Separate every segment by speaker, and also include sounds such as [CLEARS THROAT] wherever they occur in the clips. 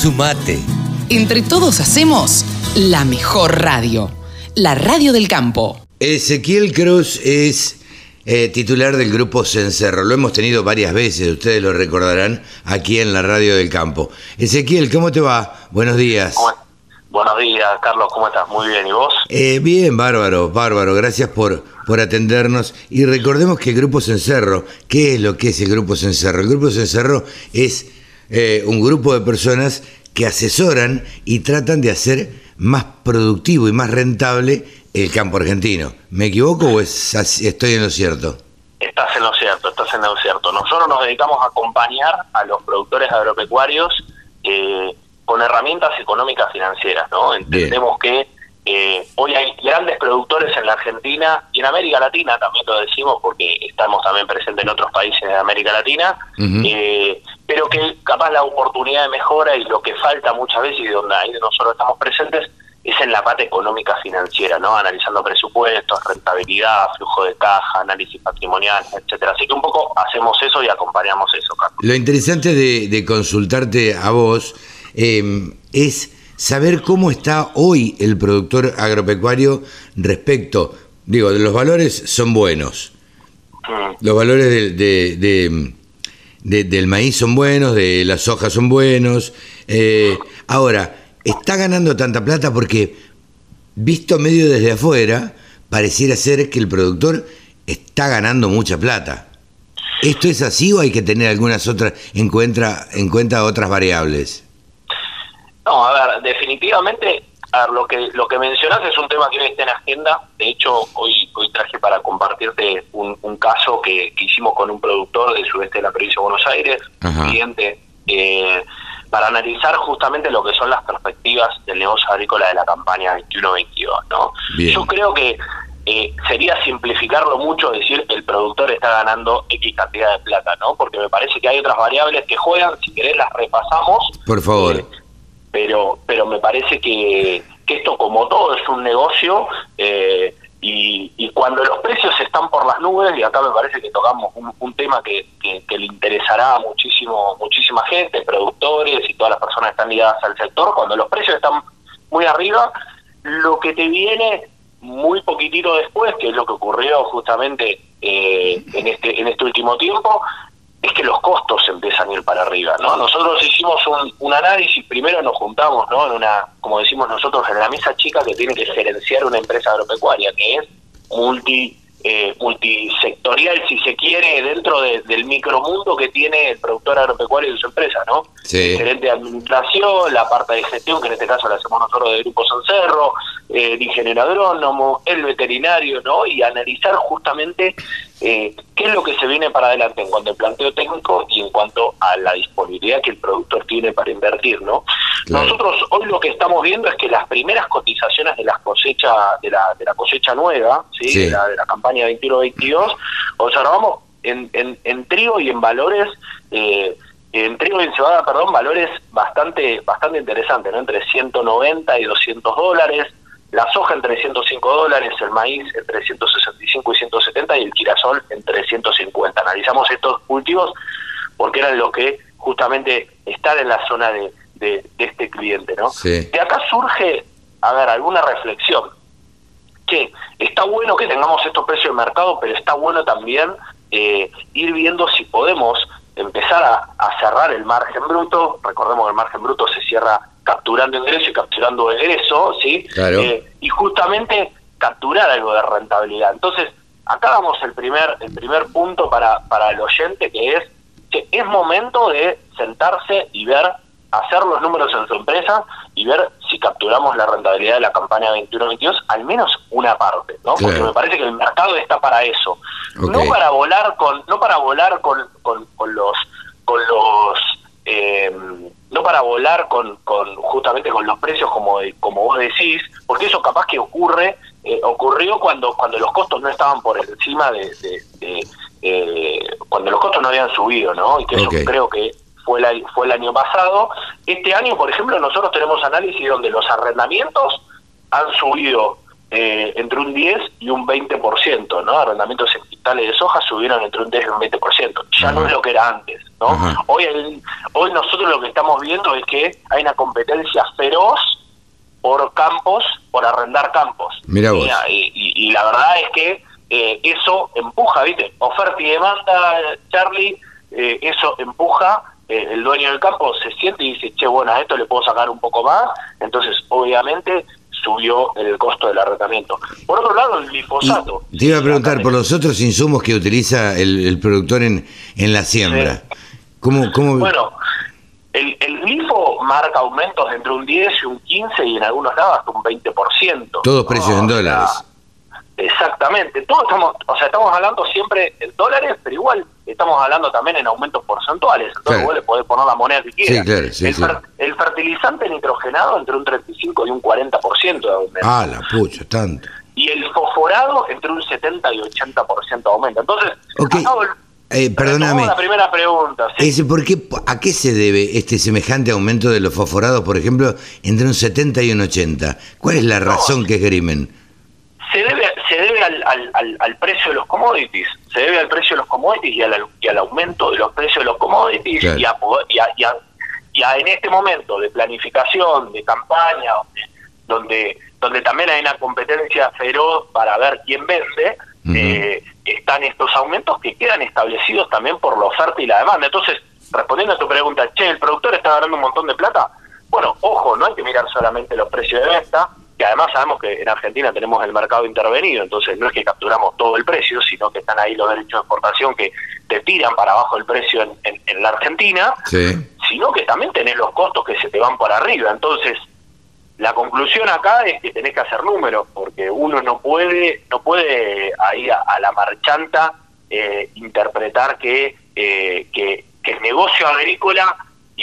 Speaker 1: Sumate.
Speaker 2: Entre todos hacemos la mejor radio, la radio del campo.
Speaker 1: Ezequiel Cruz es eh, titular del grupo Cencerro. Lo hemos tenido varias veces, ustedes lo recordarán, aquí en la radio del campo. Ezequiel, ¿cómo te va? Buenos días.
Speaker 3: Buenos días, Carlos, ¿cómo estás? Muy bien, ¿y vos?
Speaker 1: Eh, bien, bárbaro, bárbaro. Gracias por, por atendernos. Y recordemos que el Grupo Cencerro, ¿qué es lo que es el Grupo Cencerro? El Grupo Cencerro es eh, un grupo de personas que asesoran y tratan de hacer más productivo y más rentable el campo argentino. ¿Me equivoco o es estoy en lo cierto?
Speaker 3: Estás en lo cierto, estás en lo cierto. Nosotros nos dedicamos a acompañar a los productores agropecuarios eh, con herramientas económicas financieras, ¿no? Entendemos que eh, hoy hay grandes productores en la Argentina y en América Latina, también lo decimos porque estamos también presentes en otros países de América Latina, eh, pero que capaz la oportunidad de mejora y lo que falta muchas veces y donde ahí nosotros estamos presentes es en la parte económica financiera, ¿no? Analizando presupuestos, rentabilidad, flujo de caja, análisis patrimonial, etcétera. Así que un poco hacemos eso y acompañamos eso, Carlos.
Speaker 1: Lo interesante de, consultarte a vos eh, es saber cómo está hoy el productor agropecuario respecto, digo, de los valores son buenos. Mm. Los valores de, del maíz son buenos, de las hojas son buenos. Eh, ahora, está ganando tanta plata porque, visto medio desde afuera, pareciera ser que el productor está ganando mucha plata. ¿Esto es así o hay que tener algunas otras, en cuenta, en cuenta otras variables?
Speaker 3: No, a ver, definitivamente, a ver, lo que lo que mencionas es un tema que hoy está en agenda. De hecho, hoy hoy traje para compartirte un, caso que, hicimos con un productor del sudeste de la provincia de Buenos Aires, cliente, eh, para analizar justamente lo que son las perspectivas del negocio agrícola de la campaña 21-22. ¿no? Yo creo que eh, sería simplificarlo mucho decir que el productor está ganando X cantidad de plata, ¿no? Porque me parece que hay otras variables que juegan, si querés las repasamos.
Speaker 1: Por favor.
Speaker 3: Eh, pero, pero me parece que, que esto como todo es un negocio eh, y, cuando los precios están por las nubes, y acá me parece que tocamos un, tema que, que, le interesará a muchísimo, muchísima gente, productores y todas las personas que están ligadas al sector, cuando los precios están muy arriba, lo que te viene muy poquitito después, que es lo que ocurrió justamente eh, en este en este último tiempo, es que los costos empiezan a ir para arriba, ¿no? Nosotros hicimos un, un, análisis, primero nos juntamos, ¿no? En una, como decimos nosotros, en la mesa chica que tiene que gerenciar una empresa agropecuaria, que es multi eh, multisectorial, si se quiere, dentro del micromundo que tiene el productor agropecuario y su empresa, ¿no?
Speaker 1: Sí.
Speaker 3: gerente de administración, la parte de gestión, que en este caso la hacemos nosotros de Grupo Sancerro, eh, el ingeniero agrónomo, el veterinario, ¿no? Y analizar justamente eh, qué es lo que se viene para adelante en cuanto al planteo técnico y en cuanto a la disponibilidad que el productor tiene para invertir, ¿no? Nosotros hoy lo que estamos viendo es que las primeras cotizaciones de las cosechas de la, de la cosecha nueva, ¿sí? De, la, de la campaña 21-22, observamos en, en, en trigo y en valores eh, en trigo y en cebada, perdón, valores bastante bastante interesantes, ¿no? Entre 190 y 200 dólares, la soja entre 105 dólares, el maíz entre 165 y 170 y el girasol entre 150. Analizamos estos últimos porque eran los que justamente están en la zona de, de, este cliente, ¿no? De acá surge, a ver, alguna reflexión, que está bueno que tengamos estos precios de mercado, pero está bueno también eh, ir viendo si podemos empezar a, cerrar el margen bruto. Recordemos que el margen bruto se cierra capturando ingreso y capturando egreso, ¿sí? Eh, y justamente capturar algo de rentabilidad. Entonces, acá damos el primer, el primer punto para, para el oyente, que es que es momento de sentarse y ver, hacer los números en su empresa y ver si capturamos la rentabilidad de la campaña 21-22, al menos una parte, ¿no? Porque me parece que el mercado está para eso. No para volar con, no para volar con, con, con los, con los eh, no para volar con, con justamente con los precios como como vos decís, porque eso capaz que ocurre eh, ocurrió cuando cuando los costos no estaban por encima de, eh, cuando los costos no habían subido, ¿no? Y que eso creo que fue la, fue el año pasado. Este año, por ejemplo, nosotros tenemos análisis donde los arrendamientos han subido entre un 10 y un 20%, ¿no? Arrendamientos en quintales de soja subieron entre un 10 y un 20%. Ya no es lo que era antes. ¿no?
Speaker 1: Ajá.
Speaker 3: Hoy, el- hoy nosotros lo que estamos viendo es que hay una competencia feroz por campos, por arrendar campos.
Speaker 1: Mirá vos.
Speaker 3: Y, y- y la verdad es que eh, eso empuja, ¿viste? Oferta y demanda, Charlie, eh, eso empuja. eh, el dueño del campo se siente y dice, che, bueno, a esto le puedo sacar un poco más. Entonces, obviamente, subió el costo del arrendamiento. Por otro lado, el glifosato.
Speaker 1: Y te iba a preguntar por los otros insumos que utiliza el, el productor en, en la siembra. ¿Cómo, cómo,
Speaker 3: Bueno, el, el glifo marca aumentos entre un 10 y un 15 y en algunos lados hasta un 20%.
Speaker 1: Todos precios en
Speaker 3: O sea,
Speaker 1: dólares.
Speaker 3: Exactamente, todos estamos, o sea, estamos hablando siempre en dólares, pero igual estamos hablando también en aumentos porcentuales, entonces
Speaker 1: Claro.
Speaker 3: vos le podés poner la moneda que quieras.
Speaker 1: Sí, claro, sí,
Speaker 3: el,
Speaker 1: sí.
Speaker 3: el fertilizante nitrogenado entre un 35 y un 40% de aumento.
Speaker 1: Ah, la pucha, tanto.
Speaker 3: Y el fosforado entre un 70 y 80% de aumento. Entonces,
Speaker 1: Ok,
Speaker 3: acá vol-
Speaker 1: eh, perdóname.
Speaker 3: la primera pregunta.
Speaker 1: ¿por qué, ¿A qué se debe este semejante aumento de los fosforados, por ejemplo, entre un 70 y un 80? ¿Cuál es la razón que esgrimen?
Speaker 3: se debe se debe al, precio de los commodities. Se debe al precio de los commodities y al, y al aumento de los precios de los commodities
Speaker 1: Claro.
Speaker 3: y, a, poder- y, a, y a- y a en este momento de planificación de campaña donde donde, donde también hay una competencia feroz para ver quién vende eh, están estos aumentos que quedan establecidos también por la oferta y la demanda. Entonces respondiendo a tu pregunta che el productor está ganando un montón de plata bueno ojo no hay que mirar solamente los precios de venta que además sabemos que en Argentina tenemos el mercado intervenido, entonces no es que capturamos todo el precio, sino que están ahí los derechos de exportación que te tiran para abajo el precio en, en- en la Argentina,
Speaker 1: Sí.
Speaker 3: sino que también tenés los costos que se te van por arriba. Entonces, la conclusión acá es que tenés que hacer números, porque uno no puede, no puede ahí a, a la marchanta eh, interpretar que, eh, que, que el negocio agrícola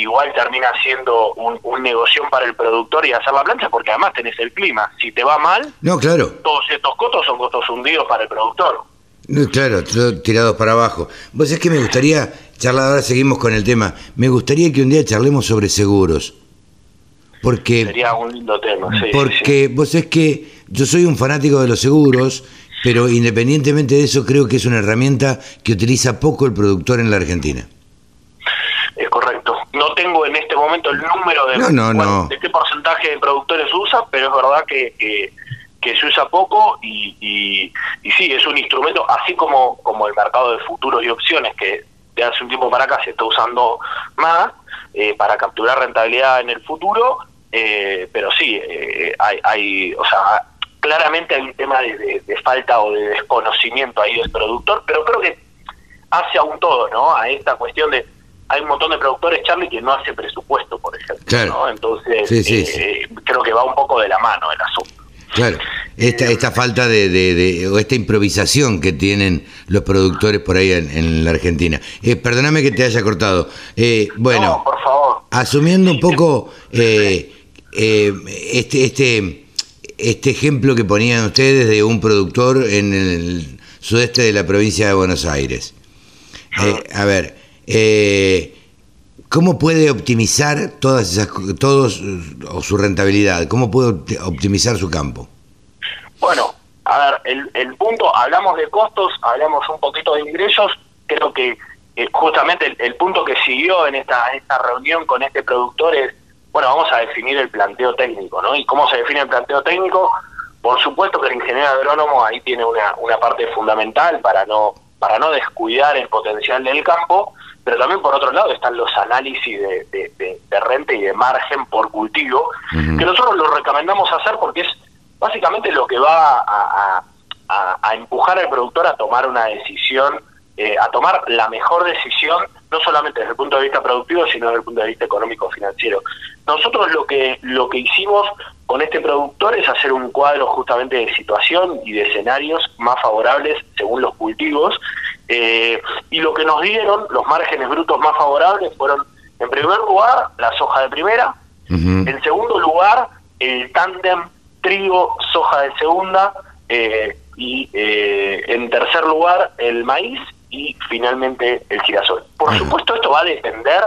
Speaker 3: igual termina siendo un, un negocio para el productor y hacer la plancha, porque además tenés el clima. Si te va mal,
Speaker 1: No, claro.
Speaker 3: todos estos costos son costos hundidos para el productor.
Speaker 1: No, claro, tirados para abajo. Vos es que me gustaría charlar, ahora seguimos con el tema, me gustaría que un día charlemos sobre seguros. Porque,
Speaker 3: Sería un lindo tema. sí, sí, sí.
Speaker 1: porque vos es que yo soy un fanático de los seguros, pero independientemente de eso creo que es una herramienta que utiliza poco el productor en la Argentina.
Speaker 3: Tengo en este momento el número de,
Speaker 1: No, no,
Speaker 3: cuál-
Speaker 1: no.
Speaker 3: de qué porcentaje de productores usa, pero es verdad que, que, que se usa poco y, y, y sí, es un instrumento, así como, como el mercado de futuros y opciones que de hace un tiempo para acá se está usando más eh, para capturar rentabilidad en el futuro, eh, pero sí, eh, hay, hay, o sea, claramente hay un tema de, de- de falta o de desconocimiento ahí del productor, pero creo que hace aún todo, ¿no? A esta cuestión de hay un montón de productores, Charlie, que no hace presupuesto, por ejemplo,
Speaker 1: Claro.
Speaker 3: ¿no? Entonces,
Speaker 1: Sí, sí,
Speaker 3: eh, creo que va un poco de la mano el asunto.
Speaker 1: Claro, esta, esta falta de, de- de- o esta improvisación que tienen los productores por ahí en, en la Argentina. Eh, perdóname que te haya cortado. Eh, bueno,
Speaker 3: No, por favor.
Speaker 1: asumiendo un poco eh, eh, este, este, este ejemplo que ponían ustedes de un productor en el sudeste de la provincia de Buenos Aires. Eh, a ver, eh, ¿cómo puede optimizar todas esas, todos o su rentabilidad? ¿Cómo puede opt- optimizar su campo?
Speaker 3: Bueno, a ver, el, el punto, hablamos de costos, hablamos un poquito de ingresos, creo que eh, justamente el, el punto que siguió en esta, esta reunión con este productor es, bueno, vamos a definir el planteo técnico, ¿no? ¿Y cómo se define el planteo técnico? Por supuesto que el ingeniero agrónomo ahí tiene una, una parte fundamental para no, para no descuidar el potencial del campo, pero también por otro lado están los análisis de, de, de- de renta y de margen por cultivo, que nosotros lo recomendamos hacer porque es básicamente lo que va a, a- a- a empujar al productor a tomar una decisión, eh, a tomar la mejor decisión, no solamente desde el punto de vista productivo, sino desde el punto de vista económico-financiero. Nosotros lo que, lo que hicimos con este productor es hacer un cuadro justamente de situación y de escenarios más favorables según los cultivos, eh, y lo que nos dieron, los márgenes brutos más favorables, fueron, en primer lugar, la soja de primera, en segundo lugar, el tándem trigo, soja de segunda. eh, y eh, en tercer lugar, el maíz. Y finalmente, el girasol. Por supuesto, esto va a depender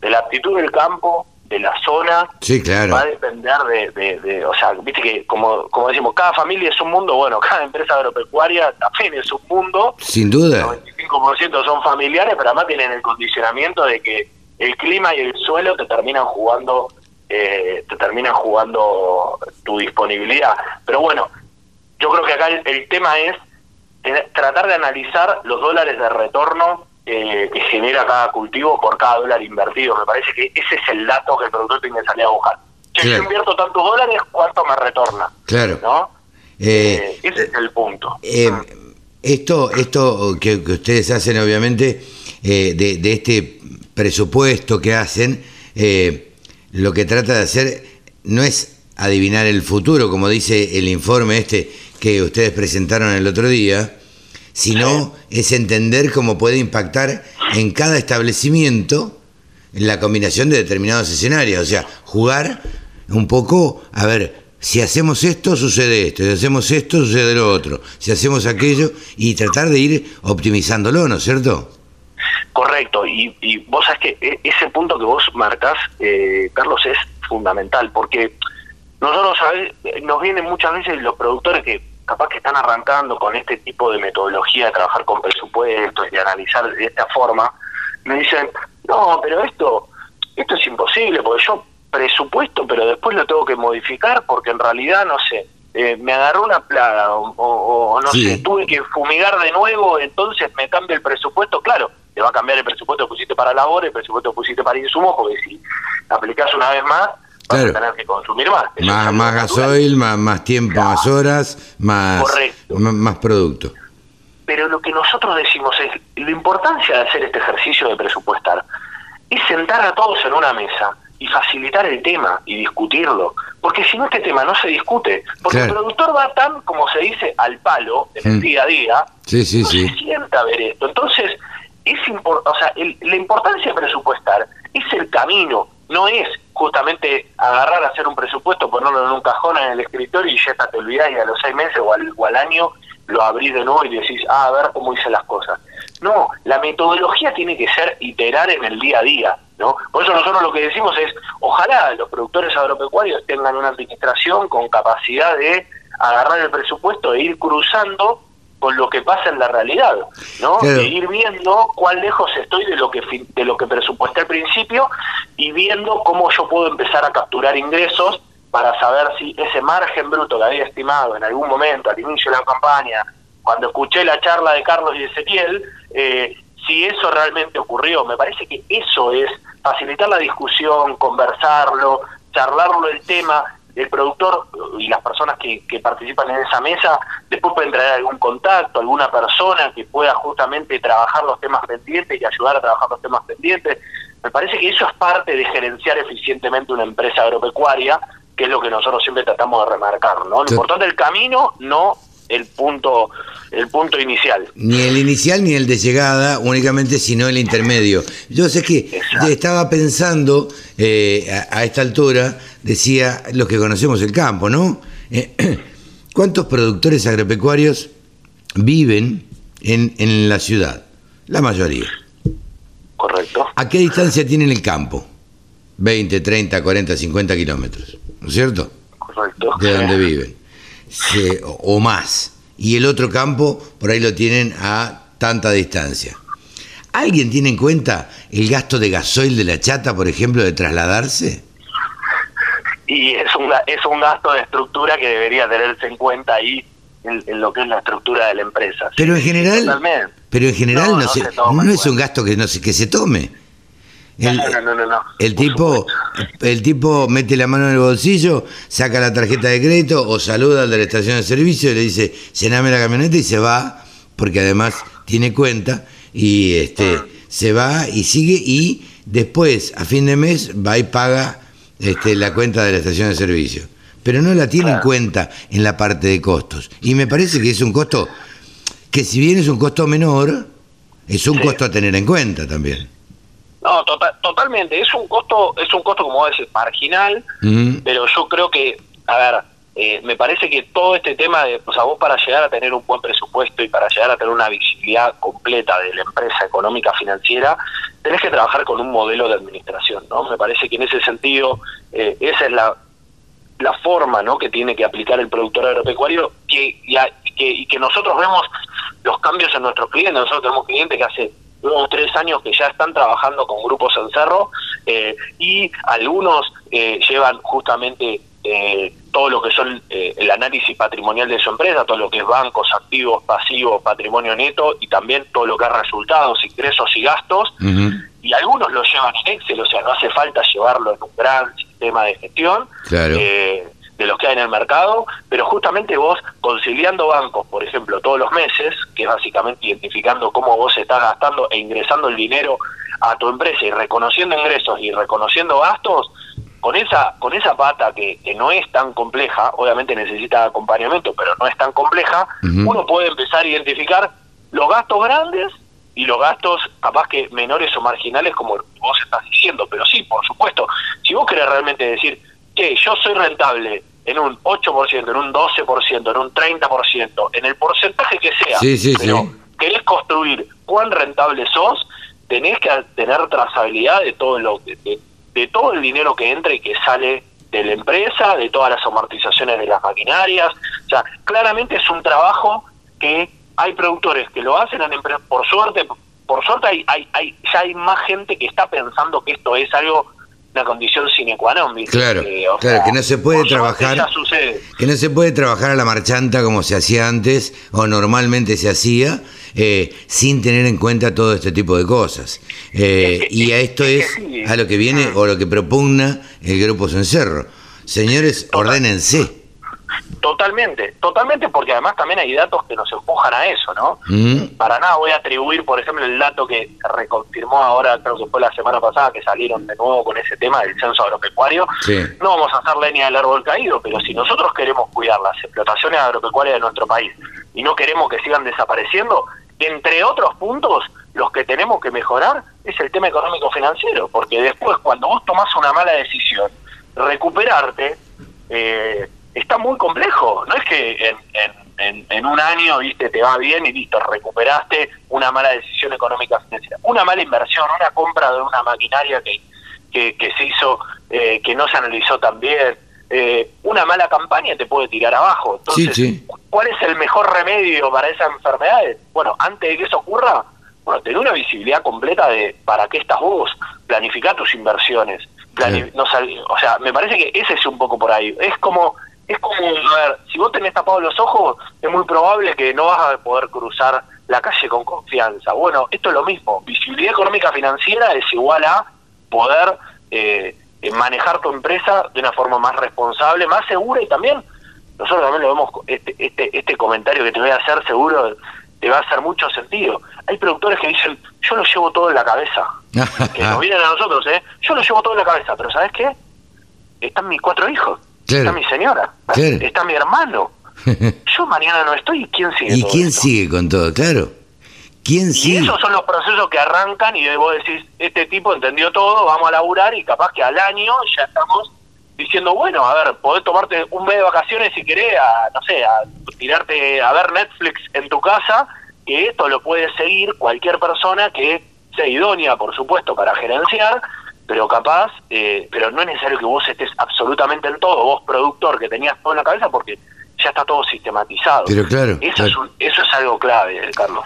Speaker 3: de la aptitud del campo, de la zona,
Speaker 1: Sí, claro.
Speaker 3: va a depender de, de, de- o sea, viste que como, como decimos, cada familia es un mundo, bueno, [LAUGHS] cada empresa agropecuaria también es un mundo,
Speaker 1: Sin
Speaker 3: el
Speaker 1: duda.
Speaker 3: 95% son familiares, pero además tienen el condicionamiento de que el clima y el suelo te terminan jugando, eh, te terminan jugando tu disponibilidad. Pero bueno, yo creo que acá el, el tema es tratar de analizar los dólares de retorno eh, que genera cada cultivo por cada dólar invertido. Me parece que ese es el dato que el productor tiene que salir a buscar. Si
Speaker 1: Claro.
Speaker 3: yo invierto tantos dólares, ¿cuánto me retorna?
Speaker 1: Claro.
Speaker 3: ¿No?
Speaker 1: Eh,
Speaker 3: Eh, ese es el punto.
Speaker 1: Eh, esto, esto que, que ustedes hacen, obviamente, eh, de, de este presupuesto que hacen, eh, lo que trata de hacer no es adivinar el futuro, como dice el informe este que ustedes presentaron el otro día, sino es entender cómo puede impactar en cada establecimiento la combinación de determinados escenarios. O sea, jugar un poco, a ver, si hacemos esto, sucede esto, si hacemos esto, sucede lo otro, si hacemos aquello, y tratar de ir optimizándolo, ¿no es cierto?
Speaker 3: Correcto, y, y vos sabés que e- ese punto que vos marcás, eh, Carlos, es fundamental, porque nosotros nos vienen muchas veces los productores que capaz que están arrancando con este tipo de metodología de trabajar con presupuestos y de analizar de esta forma, me dicen, no, pero esto, esto es imposible, porque yo presupuesto, pero después lo tengo que modificar porque en realidad, no sé, eh, me agarró una plaga o, o- o no
Speaker 1: Sí.
Speaker 3: sé, tuve que fumigar de nuevo, entonces me cambia el presupuesto, claro, te va a cambiar el presupuesto que pusiste para labor, el presupuesto que pusiste para insumos, porque si aplicás una vez más, vas
Speaker 1: Claro.
Speaker 3: a tener que consumir más.
Speaker 1: Más, gasoil, más, más tiempo,
Speaker 3: Claro.
Speaker 1: más horas, más, más, más producto.
Speaker 3: Pero lo que nosotros decimos es, la importancia de hacer este ejercicio de presupuestar es sentar a todos en una mesa y facilitar el tema y discutirlo. Porque si no, este tema no se discute. Porque
Speaker 1: Claro.
Speaker 3: el productor va tan, como se dice, al palo en el
Speaker 1: Mm.
Speaker 3: día a día,
Speaker 1: Sí, sí,
Speaker 3: no
Speaker 1: sí.
Speaker 3: se sienta a ver esto. Entonces, es o sea, el- la importancia de presupuestar es el camino, no es justamente agarrar, hacer un presupuesto, ponerlo en un cajón en el escritorio y ya está, te olvidás y a los seis meses o al, o al año lo abrís de nuevo y decís, ah, a ver cómo hice las cosas. No, la metodología tiene que ser iterar en el día a día, ¿no? Por eso nosotros lo que decimos es, ojalá los productores agropecuarios tengan una administración con capacidad de agarrar el presupuesto e ir cruzando con lo que pasa en la realidad, ¿no?
Speaker 1: Claro.
Speaker 3: E ir viendo cuán lejos estoy de lo que de lo que presupuesté al principio y viendo cómo yo puedo empezar a capturar ingresos para saber si ese margen bruto que había estimado en algún momento al inicio de la campaña, cuando escuché la charla de Carlos y Ezequiel, eh, si eso realmente ocurrió. Me parece que eso es facilitar la discusión, conversarlo, charlarlo el tema. El productor y las personas que, que participan en esa mesa después pueden traer algún contacto, alguna persona que pueda justamente trabajar los temas pendientes y ayudar a trabajar los temas pendientes. Me parece que eso es parte de gerenciar eficientemente una empresa agropecuaria, que es lo que nosotros siempre tratamos de remarcar, ¿no? Lo importante es el camino, no el punto el punto inicial.
Speaker 1: Ni el inicial ni el de llegada, únicamente, sino el intermedio. Yo sé que
Speaker 3: Exacto.
Speaker 1: estaba pensando, eh, a, a esta altura, decía los que conocemos el campo, ¿no? Eh, [CLEARS THROAT] ¿Cuántos productores agropecuarios viven en, en la ciudad? La mayoría.
Speaker 3: Correcto.
Speaker 1: ¿A qué distancia tienen el campo? 20, 30, 40, 50 kilómetros, ¿no es cierto?
Speaker 3: Correcto.
Speaker 1: de donde viven, Se- o, más. Y el otro campo, por ahí lo tienen a tanta distancia. ¿Alguien tiene en cuenta el gasto de gasoil de la chata, por ejemplo, de trasladarse?
Speaker 3: Y es un, es un gasto de estructura que debería tenerse en cuenta ahí en, en lo que es la estructura de la empresa.
Speaker 1: Pero en general,
Speaker 3: Totalmente.
Speaker 1: pero en general
Speaker 3: No,
Speaker 1: no,
Speaker 3: no
Speaker 1: se, no es un gasto que no se, que se tome. El,
Speaker 3: no, no, no, no, no.
Speaker 1: el
Speaker 3: Por
Speaker 1: tipo, el tipo mete la mano en el bolsillo, saca la tarjeta de crédito o saluda al de la estación de servicio y le dice, llename la camioneta y se va, porque además tiene cuenta y este se va y sigue y después, a fin de mes, va y paga este, la cuenta de la estación de servicio. Pero no la tiene en cuenta en la parte de costos. Y me parece que es un costo que si bien es un costo menor, es un
Speaker 3: Sí.
Speaker 1: costo a tener en cuenta también.
Speaker 3: No, tota- totalmente. Es un costo, es un costo como vos decís, marginal, pero yo creo que, a ver, eh, me parece que todo este tema de, o sea, vos para llegar a tener un buen presupuesto y para llegar a tener una visibilidad completa de la empresa económica financiera, tenés que trabajar con un modelo de administración, ¿no? Me parece que en ese sentido eh, esa es la, la forma, ¿no? Que tiene que aplicar el productor agropecuario que, y, que, y que nosotros vemos los cambios en nuestros clientes. Nosotros tenemos clientes que hace unos tres años que ya están trabajando con grupos en cerro eh, y algunos eh, llevan justamente eh, todo lo que son eh, el análisis patrimonial de su empresa, todo lo que es bancos, activos, pasivos, patrimonio neto y también todo lo que es resultados, ingresos y gastos. Y algunos lo llevan en Excel, o sea, no hace falta llevarlo en un gran sistema de gestión. Eh, de los que hay en el mercado, pero justamente vos conciliando bancos, por ejemplo, todos los meses, que es básicamente identificando cómo vos estás gastando e ingresando el dinero a tu empresa y reconociendo ingresos y reconociendo gastos, con esa con esa pata que, que, no es tan compleja, obviamente necesita acompañamiento, pero no es tan compleja, uno puede empezar a identificar los gastos grandes y los gastos capaz que menores o marginales como vos estás diciendo, pero sí, por supuesto, si vos querés realmente decir que yo soy rentable en un 8%, en un 12%, en un 30%, en el porcentaje que sea, pero querés construir cuán rentable sos, tenés que tener trazabilidad de todo lo de, de todo el dinero que entra y que sale de la empresa, de todas las amortizaciones de las maquinarias. O sea, claramente es un trabajo que hay productores que lo hacen en empresas. Por suerte, por suerte hay, hay, hay, ya hay más gente que está pensando que esto es algo una condición sine qua non.
Speaker 1: Claro, claro, que no se puede trabajar, que no se puede trabajar a la marchanta como se hacía antes o normalmente se hacía, eh, sin tener en cuenta todo este tipo de cosas. Eh, y a esto es, a lo que viene o lo que propugna el Grupo Cencerro. Señores, ordénense.
Speaker 3: Totalmente, totalmente, porque además también hay datos que nos empujan a eso, ¿no? Mm. Para nada voy a atribuir, por ejemplo, el dato que reconfirmó ahora, creo que fue la semana pasada, que salieron de nuevo con ese tema del censo agropecuario. No vamos a hacer leña del árbol caído, pero si nosotros queremos cuidar las explotaciones agropecuarias de nuestro país y no queremos que sigan desapareciendo, entre otros puntos, los que tenemos que mejorar es el tema económico-financiero, porque después, cuando vos tomás una mala decisión, recuperarte eh, está muy complejo. No es que en, en, un año viste te va bien y listo, recuperaste una mala decisión económica financiera. Una mala inversión, una compra de una maquinaria que, que, se hizo, eh, que no se analizó tan bien, eh, una mala campaña te puede tirar abajo. Entonces, ¿cuál es el mejor remedio para esas enfermedades? Bueno, antes de que eso ocurra, bueno, tener una visibilidad completa de para qué estás vos, planificar tus inversiones. no o sea, me parece que ese es un poco por ahí. Es como, es como, a ver, si vos tenés tapados los ojos, es muy probable que no vas a poder cruzar la calle con confianza. Bueno, esto es lo mismo. Visibilidad económica financiera es igual a poder eh, manejar tu empresa de una forma más responsable, más segura y también nosotros también lo vemos, este, este, este comentario que te voy a hacer seguro te va a hacer mucho sentido. Hay productores que dicen, yo lo llevo todo en la cabeza, [LAUGHS] que nos vienen a nosotros, ¿eh? Yo lo llevo todo en la cabeza, pero ¿sabes qué? Están mis cuatro hijos, está mi señora, está mi hermano. [LAUGHS] Yo mañana no estoy, ¿y quién sigue?
Speaker 1: ¿Y quién sigue con todo? Claro. ¿Quién
Speaker 3: y esos son los procesos que arrancan y vos decís, este tipo entendió todo, vamos a laburar y capaz que al año ya estamos diciendo, bueno, a ver, podés tomarte un mes de vacaciones si querés, a, no sé, a tirarte a ver Netflix en tu casa, que esto lo puede seguir cualquier persona que sea idónea, por supuesto, para gerenciar, pero capaz, eh, pero no es necesario que vos estés absolutamente en todo, vos productor que tenías todo en la cabeza, porque ya está todo sistematizado.
Speaker 1: Pero claro.
Speaker 3: Eso, Es, eso es algo clave, Carlos.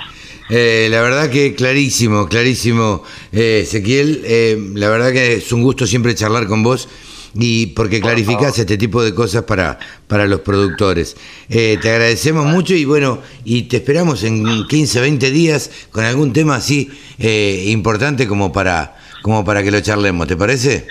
Speaker 1: Eh, la verdad que clarísimo, clarísimo, eh, Ezequiel. Eh, la verdad que es un gusto siempre charlar con vos y porque clarificás este tipo de cosas para, para los productores. te agradecemos mucho y bueno, y te esperamos en 15, 20 días con algún tema así importante como para, como para que lo charlemos, ¿te parece?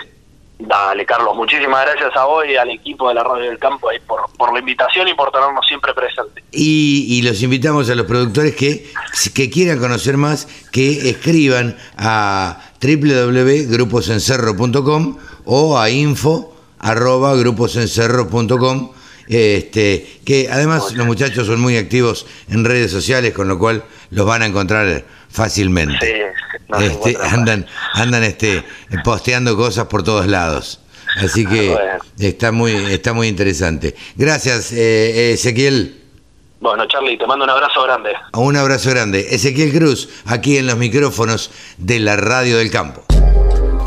Speaker 3: Dale, Carlos, muchísimas gracias a vos y al equipo de la Radio del Campo por, por la invitación y por tenernos siempre presentes.
Speaker 1: Y, los invitamos a los productores que, que quieran conocer más, que escriban a www.gruposencerro.com o a info arroba gruposencerro.com este, que además los muchachos son muy activos en redes sociales, con lo cual los van a encontrar fácilmente. este, andan, andan este, posteando cosas por todos lados. Así que está muy, está muy interesante. Gracias, eh, Ezequiel.
Speaker 3: Bueno, Charlie, te mando un abrazo grande.
Speaker 1: Un abrazo grande. Ezequiel Cruz, aquí en los micrófonos de la Radio del Campo.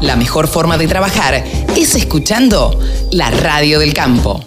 Speaker 2: La mejor forma de trabajar es escuchando la Radio del Campo.